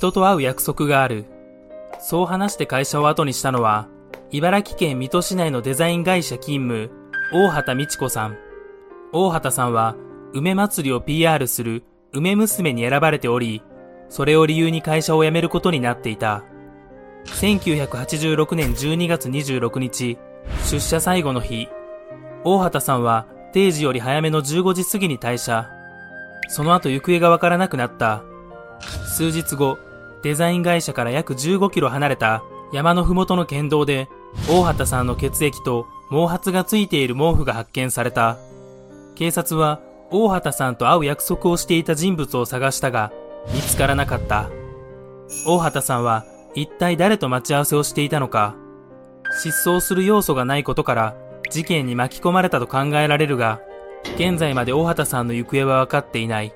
人と会う約束がある。そう話して会社を後にしたのは、茨城県水戸市内のデザイン会社勤務、大畑美智子さん。大畑さんは、梅祭りを PR する梅娘に選ばれており、それを理由に会社を辞めることになっていた。1986年12月26日、出社最後の日、大畑さんは定時より早めの15時過ぎに退社。その後行方がわからなくなった。数日後、デザイン会社から約15キロ離れた山のふもとの県道で、大畑さんの血液と毛髪がついている毛布が発見された。警察は大畑さんと会う約束をしていた人物を探したが、見つからなかった。大畑さんは一体誰と待ち合わせをしていたのか。失踪する要素がないことから事件に巻き込まれたと考えられるが、現在まで大畑さんの行方は分かっていない。